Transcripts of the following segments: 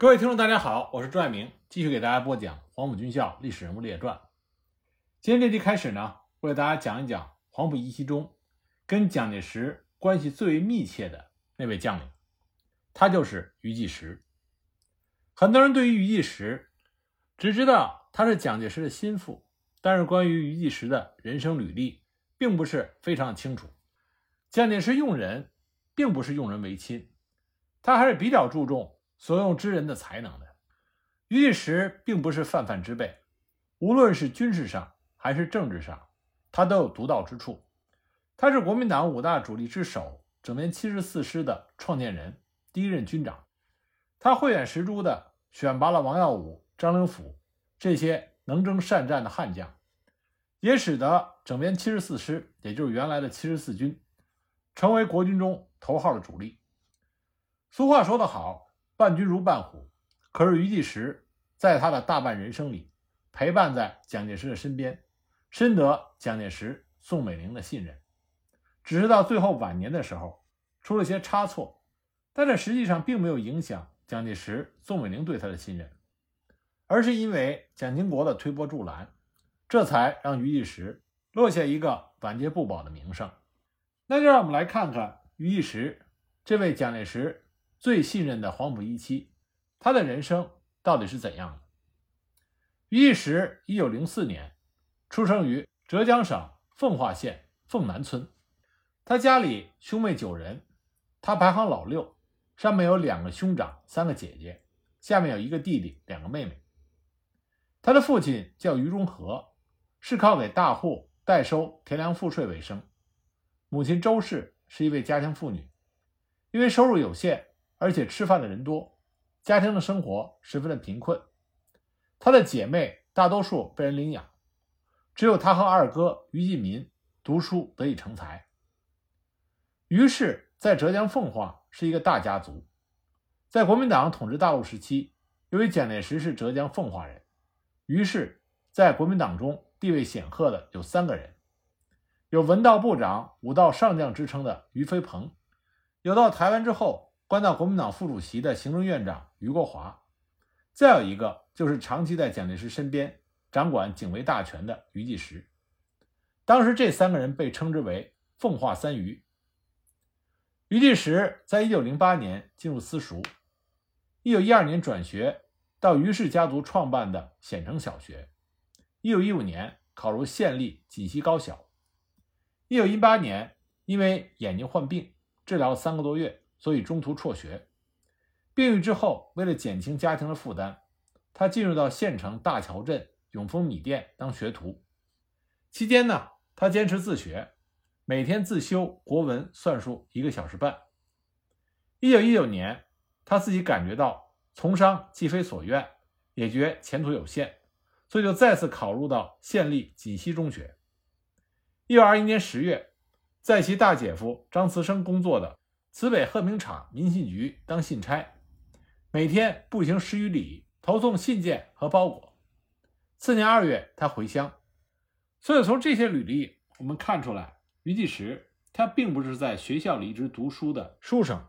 各位听众，大家好，我是朱爱明，继续给大家播讲《黄埔军校历史人物列传》。今天这期开始呢，我给大家讲一讲黄埔一期中跟蒋介石关系最为密切的那位将领，他就是余继时。很多人对于余继时只知道他是蒋介石的心腹，但是关于余继时的人生履历并不是非常清楚。蒋介石用人并不是用人为亲，他还是比较注重。所用之人的才能的，于一时并不是泛泛之辈，无论是军事上还是政治上，他都有独到之处。他是国民党五大主力之首，整编七十四师的创建人，第一任军长。他慧眼识珠的选拔了王耀武、张灵甫这些能征善战的悍将，也使得整编七十四师，也就是原来的七十四军，成为国军中头号的主力。俗话说得好。伴君如伴虎，可是余继时在他的大半人生里，陪伴在蒋介石的身边，深得蒋介石、宋美龄的信任。只是到最后晚年的时候，出了些差错，但这实际上并没有影响蒋介石、宋美龄对他的信任，而是因为蒋经国的推波助澜，这才让余继时落下一个晚节不保的名声。那就让我们来看看余继时这位蒋介石。最信任的黄埔一期，他的人生到底是怎样的？于一时，一九零四年出生于浙江省奉化县凤南村，他家里兄妹九人，他排行老六，上面有两个兄长，三个姐姐，下面有一个弟弟，两个妹妹。他的父亲叫于中和，是靠给大户代收田粮赋税为生，母亲周氏是一位家庭妇女，因为收入有限。而且吃饭的人多，家庭的生活十分的贫困。他的姐妹大多数被人领养，只有他和二哥于进民读书得以成才。于是，在浙江奉化是一个大家族。在国民党统治大陆时期，由于蒋介石是浙江奉化人，于是，在国民党中地位显赫的有三个人：有文道部长、武道上将之称的于飞鹏，有到台湾之后。关到国民党副主席的行政院长余国华，再有一个就是长期在蒋介石身边掌管警卫大权的余继时。当时这三个人被称之为“奉化三余”。余继时在1908年进入私塾，1912年转学到余氏家族创办的显城小学，1915年考入县立锦溪高小，1918年因为眼睛患病治疗了三个多月。所以中途辍学，病愈之后，为了减轻家庭的负担，他进入到县城大桥镇永丰米店当学徒。期间呢，他坚持自学，每天自修国文、算术一个小时半。一九一九年，他自己感觉到从商既非所愿，也觉前途有限，所以就再次考入到县立锦溪中学。一九二一年十月，在其大姐夫张慈生工作的。慈北鹤鸣厂民信局当信差，每天步行十余里，投送信件和包裹。次年二月，他回乡。所以从这些履历，我们看出来，余继时他并不是在学校里一直读书的书生，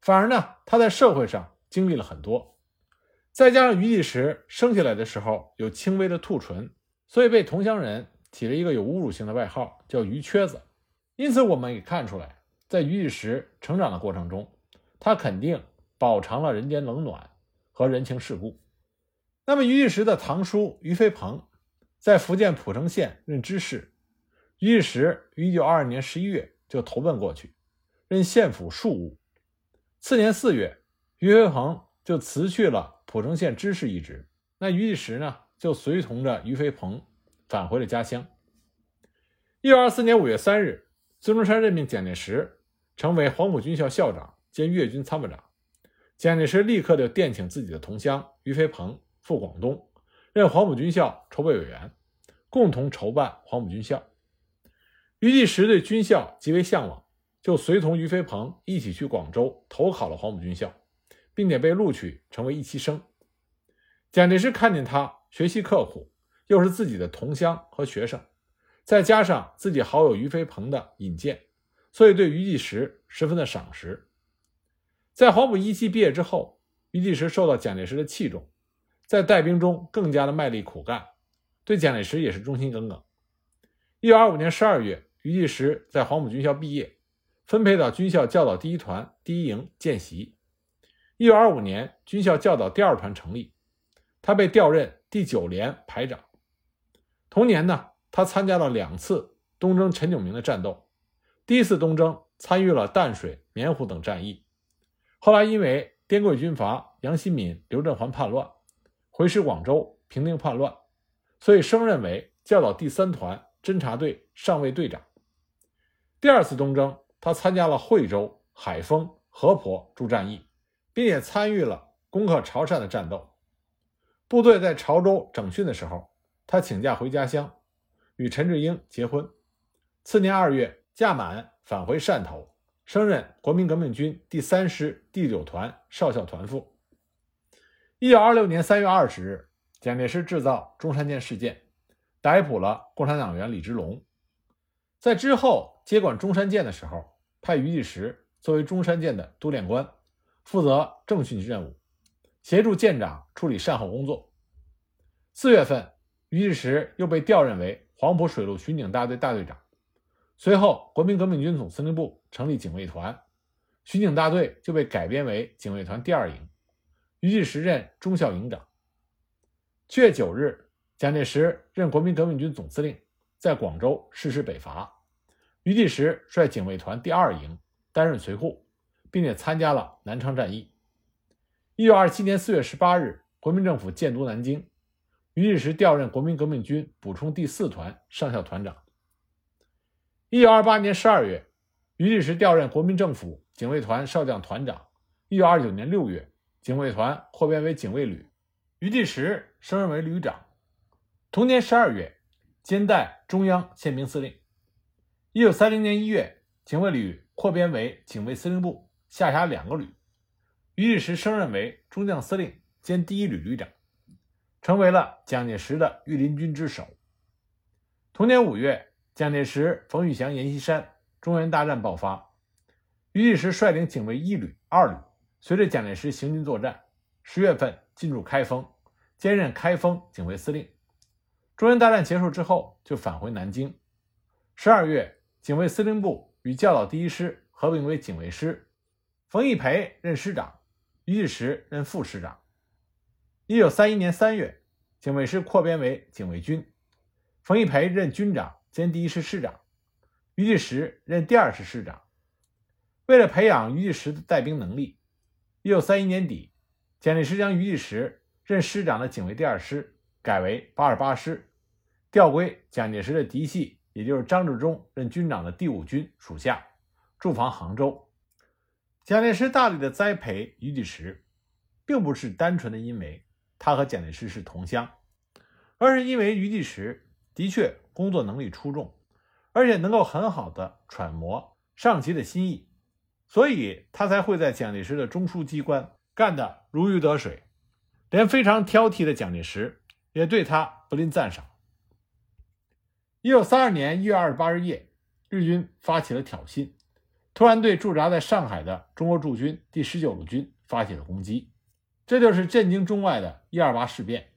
反而呢，他在社会上经历了很多。再加上余继时生下来的时候有轻微的兔唇，所以被同乡人起了一个有侮辱性的外号，叫“余缺子”。因此，我们也看出来。在余玉时成长的过程中，他肯定饱尝了人间冷暖和人情世故。那么，余玉时的堂叔余飞鹏在福建浦城县任知事，余玉时于1922年11月就投奔过去，任县府庶务。次年4月，余飞鹏就辞去了浦城县知事一职，那余玉时呢，就随同着余飞鹏返回了家乡。1924年5月3日，孙中山任命蒋介石。成为黄埔军校校长兼粤军参谋长，蒋介石立刻就电请自己的同乡于飞鹏赴广东，任黄埔军校筹备委员，共同筹办黄埔军校。于济时对军校极为向往，就随同于飞鹏一起去广州投考了黄埔军校，并且被录取成为一期生。蒋介石看见他学习刻苦，又是自己的同乡和学生，再加上自己好友于飞鹏的引荐。所以对于继时十分的赏识。在黄埔一期毕业之后，余余继时受到蒋介石的器重，在带兵中更加的卖力苦干，对蒋介石也是忠心耿耿。一九二五年十二月，于继时在黄埔军校毕业，分配到军校教导第一团第一营见习。一九二五年，军校教导第二团成立，他被调任第九连排长。同年呢，他参加了两次东征陈炯明的战斗，第一次东征参与了淡水、棉湖等战役，后来因为滇桂军阀杨新敏、刘振环叛乱，回师广州平定叛乱，所以升任为教导第三团侦察队上尉队长。第二次东征，他参加了惠州、海丰、河婆诸战役，并且参与了攻克潮汕的战斗。部队在潮州整训的时候，他请假回家乡，与陈志英结婚。次年二月，驾满返回汕头。升任国民革命军第三师第九团少校团副。一九二六年三月二十日，蒋介石制造中山舰事件，逮捕了共产党员李之龙。在之后接管中山舰的时候，派余继时作为中山舰的督练官，负责政训任务，协助舰长处理善后工作。四月份，余继时又被调任为黄埔水陆巡警大队大队长。随后，国民革命军总司令部成立警卫团，巡警大队就被改编为警卫团第二营，余继时任中校营长。七月九日，蒋介石任国民革命军总司令，在广州实施北伐，余继时率警卫团第二营担任随护，并且参加了南昌战役。一九二七年四月十八日，国民政府建都南京，余继时调任国民革命军补充第四团上校团长。一九二八年十二月，余继时调任国民政府警卫团少将团长。一九二九年六月，警卫团扩编为警卫旅，余继时升任为旅长。同年十二月，兼代中央宪兵司令。一九三零年一月，警卫旅扩编为警卫司令部，下辖两个旅，余继时升任为中将司令兼第一旅旅长，成为了蒋介石的御林军之首。同年五月。蒋介石、冯玉祥阎锡山，中原大战爆发。余继时率领警卫一旅、二旅，随着蒋介石行军作战。十月份进驻开封，兼任开封警卫司令。中原大战结束之后，就返回南京。十二月，警卫司令部与教导第一师合并为警卫师，冯玉培任师长，余继时任副师长。一九三一年三月，警卫师扩编为警卫军，冯玉培任军长。兼第一师师长，余继时任第二师师长。为了培养余继时的带兵能力，一九三一年底，蒋介石将余继时任师长的警卫第二师改为八二八师，调归蒋介石的嫡系，也就是张治中任军长的第五军属下，驻防杭州。蒋介石大力的栽培余继时，并不是单纯的因为他和蒋介石是同乡，而是因为余继时的确。工作能力出众，而且能够很好的揣摩上级的心意，所以他才会在蒋介石的中枢机关干得如鱼得水，连非常挑剔的蒋介石也对他不吝赞赏。一九三二年一月二十八日夜，日军发起了挑衅，突然对驻扎在上海的中国驻军第十九路军发起了攻击，这就是震惊中外的一二八事变。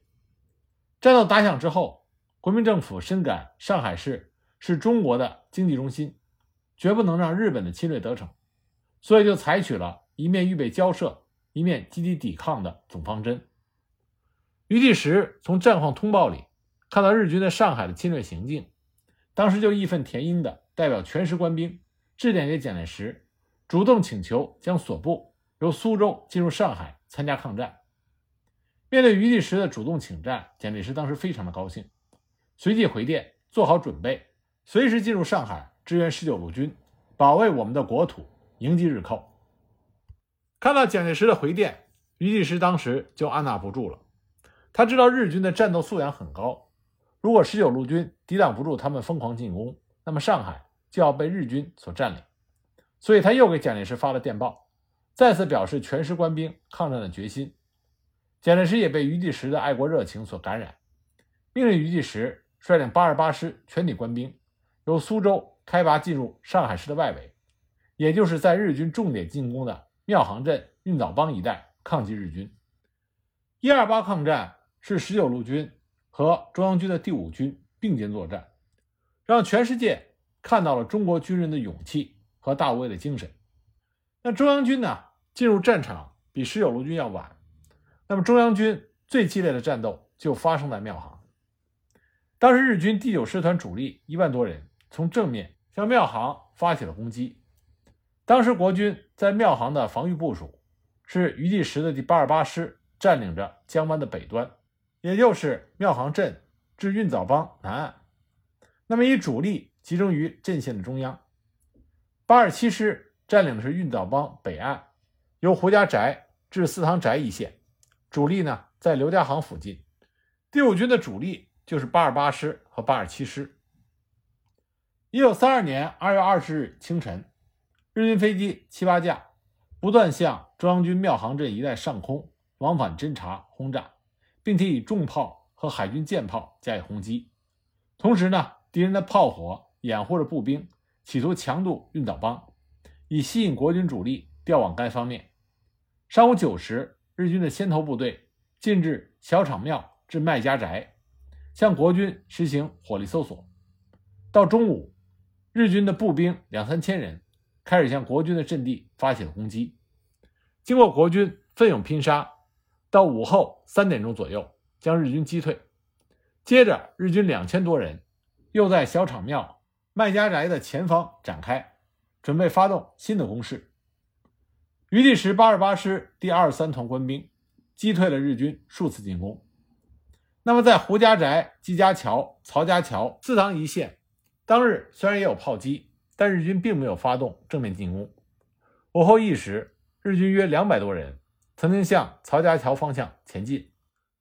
战斗打响之后。国民政府深感上海市是中国的经济中心，绝不能让日本的侵略得逞，所以就采取了一面预备交涉，一面积极抵抗的总方针。余继时从战况通报里看到日军在上海的侵略行径，当时就义愤填膺的代表全师官兵致电给蒋介石，主动请求将所部由苏州进入上海参加抗战。面对余继时的主动请战，蒋介石当时非常的高兴。随即回电，做好准备，随时进入上海支援十九路军，保卫我们的国土，迎击日寇。看到蒋介石的回电，余继时当时就按捺不住了。他知道日军的战斗素养很高，如果十九路军抵挡不住他们疯狂进攻，那么上海就要被日军所占领。所以他又给蒋介石发了电报，再次表示全师官兵抗战的决心。蒋介石也被余继时的爱国热情所感染，命令余继时。率领八十八师全体官兵，由苏州开拔进入上海市的外围，也就是在日军重点进攻的庙行镇、运枣帮一带抗击日军。一二八抗战是十九路军和中央军的第五军并肩作战，让全世界看到了中国军人的勇气和大无畏的精神。那中央军呢，进入战场比十九路军要晚。那么中央军最激烈的战斗就发生在庙行。当时日军第九师团主力一万多人从正面向庙行发起了攻击。当时国军在庙行的防御部署是余第时的第八十八师占领着江湾的北端，也就是庙行镇至运枣帮南岸。那么以主力集中于阵线的中央。八十七师占领的是运枣帮北岸，由胡家宅至四塘宅一线，主力呢在刘家行附近。第五军的主力就是八十八师和八十七师。一九三二年二月二十日清晨。日军飞机七八架，不断向中央军庙行镇一带上空往返侦察、轰炸，并且以重炮和海军舰炮加以轰击。同时呢，敌人的炮火掩护着步兵，企图强渡运枣帮，以吸引国军主力调往该方面。上午九时，日军的先头部队进至小场庙至麦家宅，向国军实行火力搜索。到中午，日军的步兵两三千人。开始向国军的阵地发起了攻击，经过国军奋勇拼杀，到午后三点钟左右将日军击退。接着，日军两千多人又在小场庙麦家宅的前方展开，准备发动新的攻势。余第十八十八师第二十三团官兵击退了日军数次进攻。那么，在胡家宅、季家桥、曹家桥、四塘一线，当日虽然也有炮击。但日军并没有发动正面进攻。午后一时，日军约两百多人曾经向曹家桥方向前进，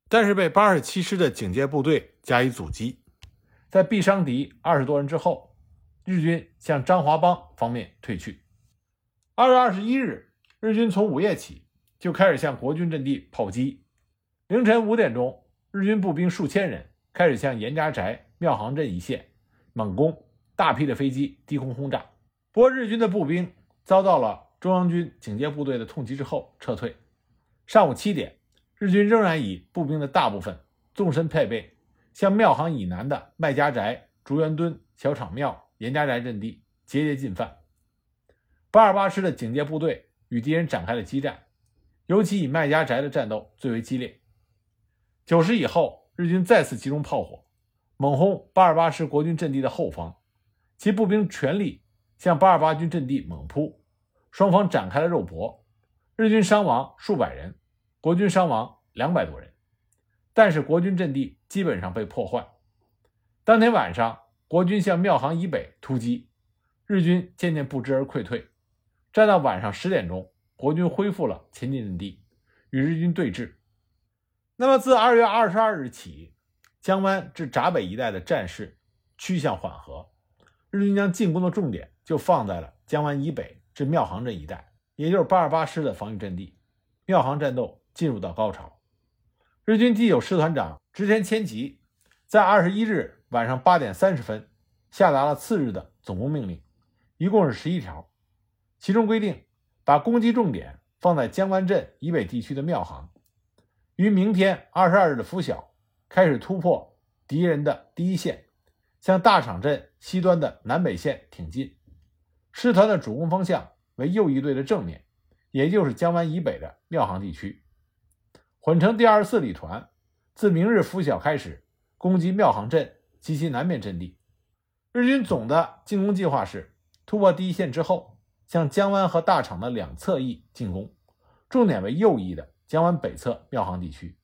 但是被八十七师的警戒部队加以阻击。在毙伤敌二十多人之后，日军向张华帮方面退去。二月二十一日，日军从午夜起就开始向国军阵地炮击。凌晨五点钟，日军步兵数千人开始向严家宅、庙行镇一线猛攻。大批的飞机低空轰炸，不过日军的步兵遭到了中央军警戒部队的痛击之后撤退。上午七点，日军仍然以步兵的大部分纵深配备，向庙行以南的麦家宅、竹园墩、小场庙、严家宅阵地节节进犯。八二八师的警戒部队与敌人展开了激战，尤其以麦家宅的战斗最为激烈。九时以后，日军再次集中炮火，猛轰八二八师国军阵地的后方。其步兵全力向八二八军阵地猛扑，双方展开了肉搏，日军伤亡数百人，国军伤亡两百多人，但是国军阵地基本上被破坏。当天晚上，国军向庙行以北突击，日军渐渐不支而溃退。战到晚上十点钟，国军恢复了前进阵地，与日军对峙。那么自二月二十二日起，江湾至闸北一带的战事趋向缓和。日军将进攻的重点就放在了江湾以北至庙行镇一带，也就是八二八师的防御阵地。庙行战斗进入到高潮。日军第九师团长织田千吉在二十一日晚上八点三十分下达了次日的总攻命令，一共是十一条，其中规定把攻击重点放在江湾镇以北地区的庙行，于明天二十二日的拂晓开始突破敌人的第一线。向大场镇西端的南北线挺进，师团的主攻方向为右翼队的正面，也就是江湾以北的庙行地区。混成第二十四旅团自明日拂晓开始攻击庙行镇及其南面阵地。日军总的进攻计划是突破第一线之后，向江湾和大场的两侧翼进攻，重点为右翼的江湾北侧庙行地区。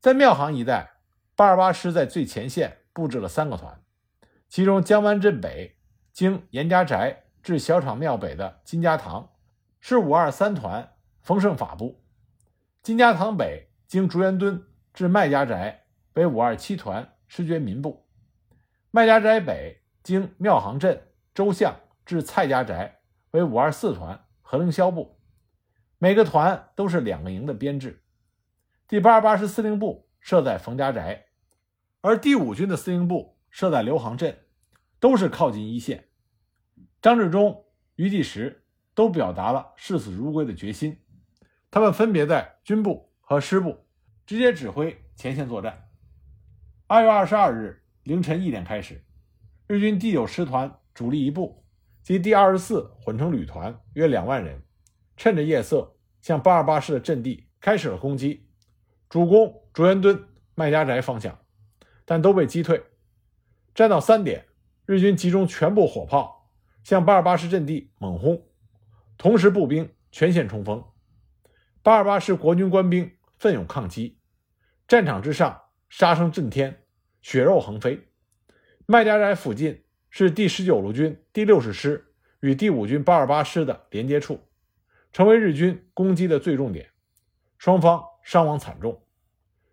在庙行一带，八二八师在最前线。布置了三个团，其中江湾镇北经严家宅至小厂庙北的金家堂是五二三团丰盛法部；金家堂北经竹园墩至麦家宅为五二七团失觉民部；麦家宅北经庙行镇周巷至蔡家宅为五二四团何凌霄部。每个团都是两个营的编制。第八十八师司令部设在冯家宅。而第五军的司令部设在刘行镇，都是靠近一线。张治中、余第时都表达了视死如归的决心，他们分别在军部和师部直接指挥前线作战。二月二十二日凌晨一点开始，日军第九师团主力一部及第二十四混成旅团约两万人，趁着夜色向八二八师的阵地开始了攻击，主攻竹园墩、麦家宅方向，但都被击退。战到三点，日军集中全部火炮向八二八师阵地猛轰，同时步兵全线冲锋。八二八师国军官兵奋勇抗击，战场之上杀声震天，血肉横飞。麦家宅附近是第十九路军第六十师与第五军八二八师的连接处，成为日军攻击的最重点。双方伤亡惨重。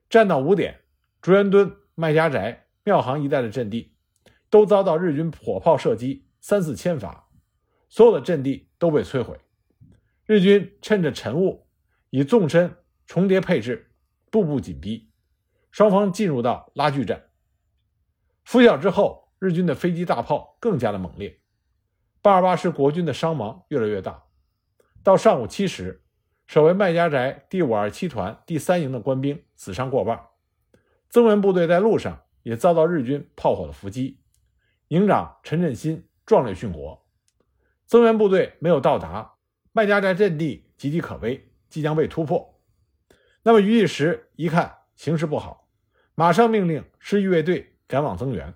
战到五点，竹园墩、麦家宅、庙行一带的阵地都遭到日军火炮射击三四千发，所有的阵地都被摧毁。日军趁着晨雾，以纵深重叠配置，步步紧逼。双方进入到拉锯战。拂晓之后，日军的飞机大炮更加的猛烈，八二八师国军的伤亡越来越大。到上午七时。守卫麦家宅第五二七团第三营的官兵死伤过半，增援部队在路上也遭到日军炮火的伏击，营长陈振新壮烈殉国。增援部队没有到达，麦家宅阵地岌岌可危，即将被突破。那么于一时一看形势不好，马上命令师预备队赶往增援，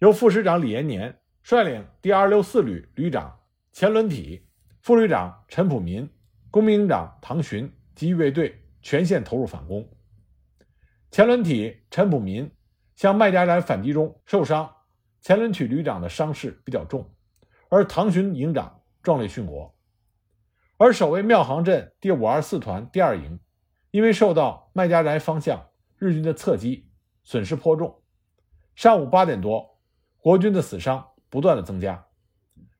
由副师长李延年率领第二六四旅旅长钱伦体、副旅长陈普民。工兵营长唐寻及预备队全线投入反攻。前轮体陈普民向麦家宅反击中受伤，前轮体旅长的伤势比较重，而唐寻营长壮烈殉国。而守卫庙行镇第五二四团第二营，因为受到麦家宅方向日军的侧击，损失颇重。上午八点多，国军的死伤不断的增加，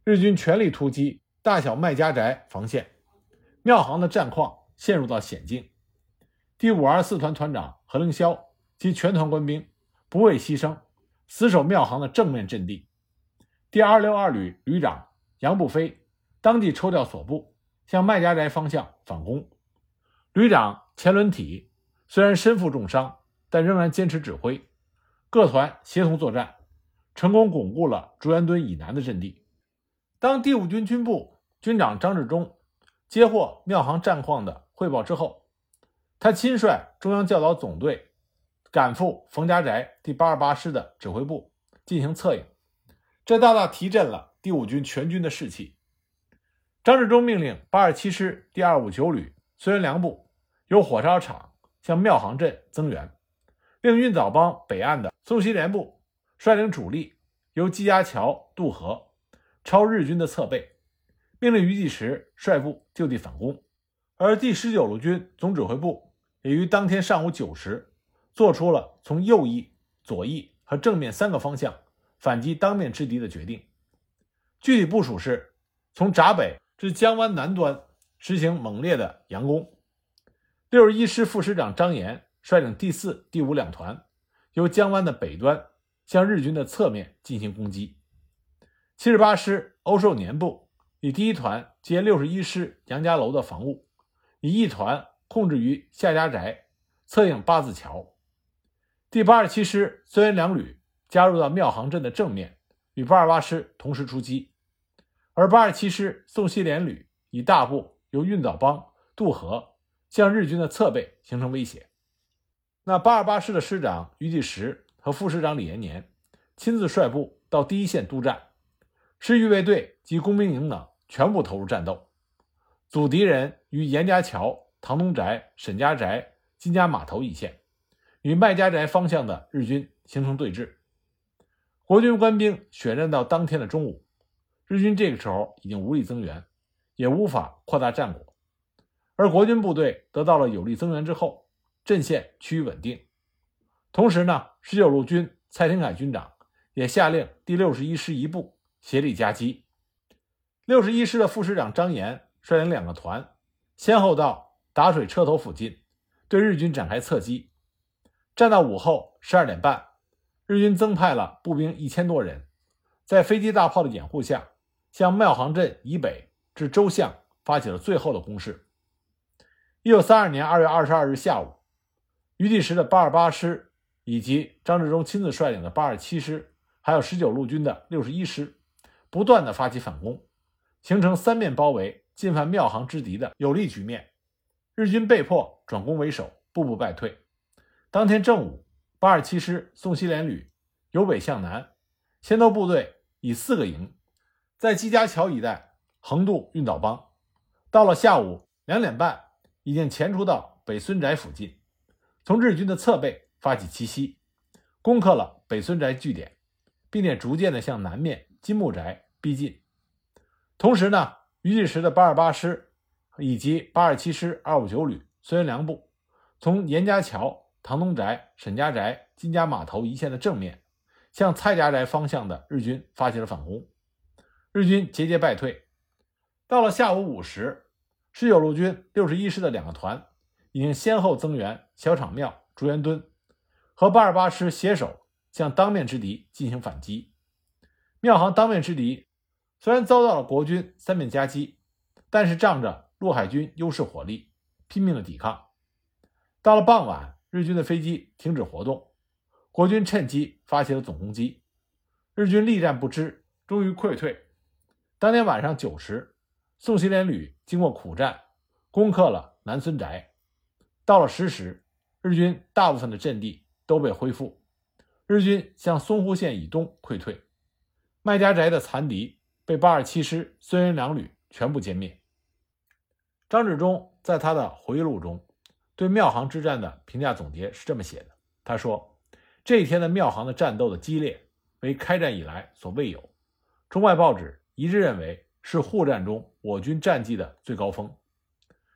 日军全力突击大小麦家宅防线。庙行的战况陷入到险境，第五二四团团长何凌霄及全团官兵不畏牺牲，死守庙行的正面阵地。第二六二旅旅长杨步飞当即抽调所部向麦家宅方向反攻。旅长钱伦体虽然身负重伤，但仍然坚持指挥，各团协同作战，成功巩固了竹园墩以南的阵地。当第五军军部军长张治中。接获庙行战况的汇报之后，他亲率中央教导总队赶赴冯家宅第八十八师的指挥部进行策应，这大大提振了第五军全军的士气。张治中命令八二七师第二五九旅孙元良部由火烧场向庙行镇增援，令运枣帮北岸的宋希濂部率领主力由季家桥渡河，抄日军的侧背。命令于继时率部就地反攻，而第十九路军总指挥部也于当天上午九时做出了从右翼、左翼和正面三个方向反击当面之敌的决定。具体部署是：从闸北至江湾南端实行猛烈的佯攻。六十一师副师长张岩率领第四、第五两团由江湾的北端向日军的侧面进行攻击。七十八师欧寿年部。以第一团接六十一师杨家楼的防务，以一团控制于夏家宅，策应八字桥。第八十七师孙元良旅加入到庙行镇的正面，与八二八师同时出击。而八十七师宋希濂旅以大部由运枣帮渡河，向日军的侧背形成威胁。那八二八师的师长于继时和副师长李延年亲自率部到第一线督战，师预备队及工兵营等。全部投入战斗，阻敌人于严家桥、唐东宅、沈家宅、金家码头一线，与麦家宅方向的日军形成对峙。国军官兵血战到当天的中午，日军这个时候已经无力增援，也无法扩大战果。而国军部队得到了有力增援之后，阵线趋于稳定。同时呢，十九路军蔡廷锴军长也下令第六十一师一部协力夹击。六十一师的副师长张岩率领两个团，先后到打水车头附近，对日军展开侧击。战到午后十二点半，日军增派了步兵一千多人，在飞机大炮的掩护下，向庙行镇以北至周巷发起了最后的攻势。一九三二年二月二十二日下午，余第时的八二八师以及张治中亲自率领的八二七师，还有十九路军的六十一师，不断的发起反攻，形成三面包围、进犯庙行之敌的有利局面。日军被迫转攻为守，步步败退。当天正午，八二七师宋希濂旅由北向南，先头部队以四个营，在季家桥一带横渡运岛帮，到了下午两点半。已经潜出到北孙宅附近，从日军的侧背发起奇袭，攻克了北孙宅据点，并且逐渐的向南面金木宅逼近。同时呢，余继时的八二八师以及八二七师二五九旅孙元良部，从严家桥、唐东宅、沈家宅、金家码头一线的正面，向蔡家宅方向的日军发起了反攻，日军节节败退。到了下午五时。十九路军六十一师的两个团已经先后增援小场庙、竹园墩，和八二八师携手向当面之敌进行反击。庙行当面之敌虽然遭到了国军三面夹击，但是仗着陆海军优势火力，拼命的抵抗。到了傍晚，日军的飞机停止活动，国军趁机发起了总攻击。日军力战不支，终于溃退。当天晚上九时。宋希濂旅经过苦战，攻克了南孙宅。到了十时，日军大部分的阵地都被恢复，日军向淞沪线以东溃退。麦家宅的残敌被八二七师孙元良旅全部歼灭。张治中在他的回忆录中对庙行之战的评价总结是这么写的：他说，这一天的庙行的战斗的激烈为开战以来所未有，中外报纸一致认为。是沪战中我军战绩的最高峰，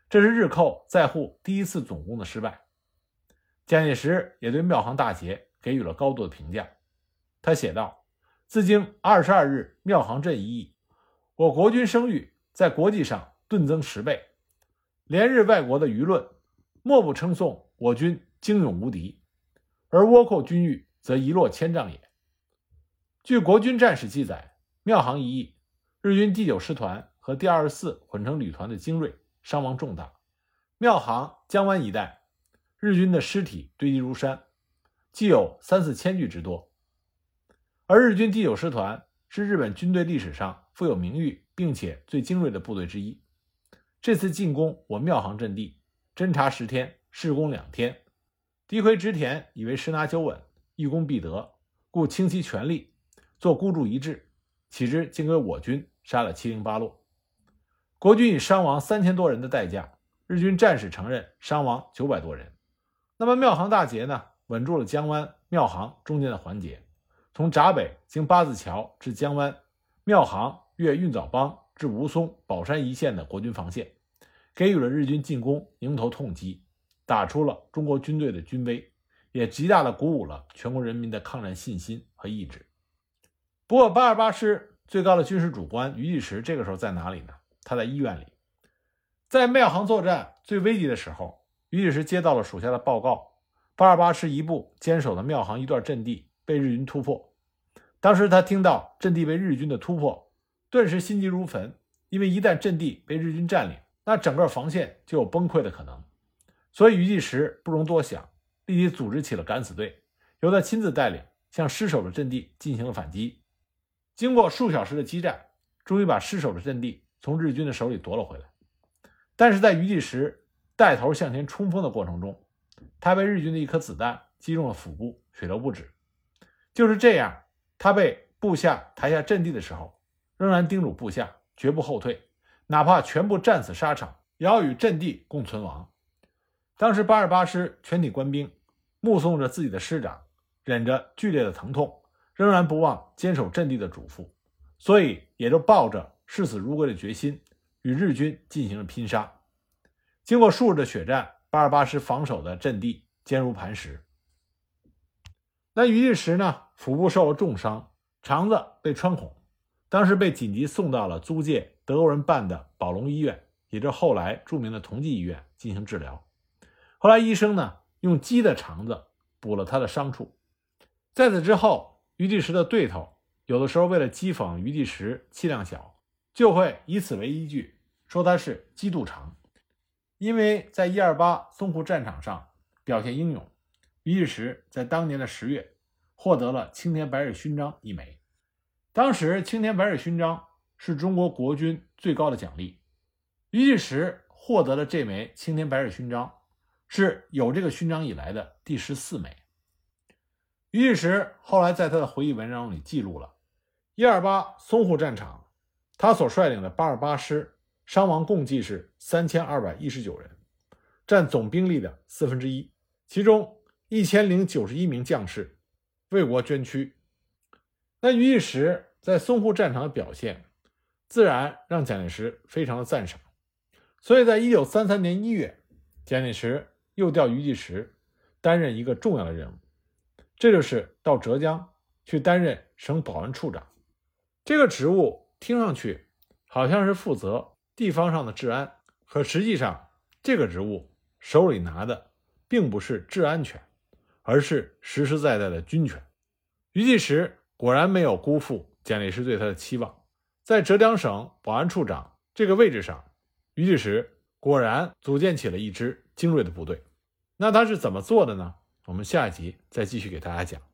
这是日寇在沪第一次总攻的失败。蒋介石也对庙行大捷给予了高度的评价。他写道：“自经二十二日庙行镇一役，我国军声誉在国际上顿增十倍，连日外国的舆论莫不称颂我军精勇无敌，而倭寇军誉则一落千丈也。”据国军战史记载，庙行一役。日军第九师团和第二十四混成旅团的精锐伤亡重大，庙行、江湾一带日军的尸体堆积如山，既有三四千具之多。而日军第九师团是日本军队历史上富有名誉并且最精锐的部队之一。这次进攻我庙行阵地，侦察十天，试攻两天，敌魁直田以为十拿九稳，一攻必得，故倾其全力，做孤注一掷，岂知竟给我军。杀了七零八落，国军以伤亡三千多人的代价，日军战士承认伤亡九百多人。那么庙行大捷呢？稳住了江湾庙行中间的环节，从闸北经八字桥至江湾，庙行越运枣帮至吴淞、宝山一线的国军防线，给予了日军进攻迎头痛击，打出了中国军队的军威，也极大的鼓舞了全国人民的抗战信心和意志。不过八二八师。最高的军事主官余继时这个时候在哪里呢？他在医院里。在庙行作战最危急的时候，余继时接到了属下的报告：八二八师一部坚守的庙行一段阵地被日军突破。当时他听到阵地被日军的突破，顿时心急如焚，因为一旦阵地被日军占领，那整个防线就有崩溃的可能。所以余继时不容多想，立即组织起了敢死队，由他亲自带领，向失守的阵地进行了反击。经过数小时的激战，终于把失守的阵地从日军的手里夺了回来。但是在余继时带头向前冲锋的过程中，他被日军的一颗子弹击中了腹部，血流不止。就是这样，他被部下抬下阵地的时候，仍然叮嘱部下绝不后退，哪怕全部战死沙场，也要与阵地共存亡。当时八二八师全体官兵目送着自己的师长忍着剧烈的疼痛。仍然不忘坚守阵地的嘱咐，所以也就抱着视死如归的决心，与日军进行了拼杀。经过数日的血战，八二八师防守的阵地坚如磐石。那余继时呢？腹部受了重伤，肠子被穿孔，当时被紧急送到了租界德国人办的宝龙医院，也就是后来著名的同济医院进行治疗。后来医生呢，用鸡的肠子补了他的伤处。在此之后。余第时的对头，有的时候为了讥讽余第时气量小，就会以此为依据，说他是鸡肚肠。因为在一二八淞沪战场上表现英勇，于第时在当年的十月获得了青天白日勋章一枚。当时青天白日勋章是中国国军最高的奖励，于第时获得了这枚青天白日勋章，是有这个勋章以来的第十四枚。于第时后来在他的回忆文章里记录了一二八淞沪战场，他所率领的八二八师伤亡共计是三千二百一十九人，占总兵力的四分之一，其中一千零九十一名将士为国捐躯。那于第时在淞沪战场的表现，自然让蒋介石非常的赞赏。所以在一九三三年一月，蒋介石又调于第时担任一个重要的任务，这就是到浙江去担任省保安处长。这个职务听上去好像是负责地方上的治安，可实际上这个职务手里拿的并不是治安权，而是实实在在的军权。余继时。果然没有辜负蒋介石对他的期望，在浙江省保安处长这个位置上，余继时果然组建起了一支精锐的部队。那他是怎么做的呢？我们下一集再继续给大家讲。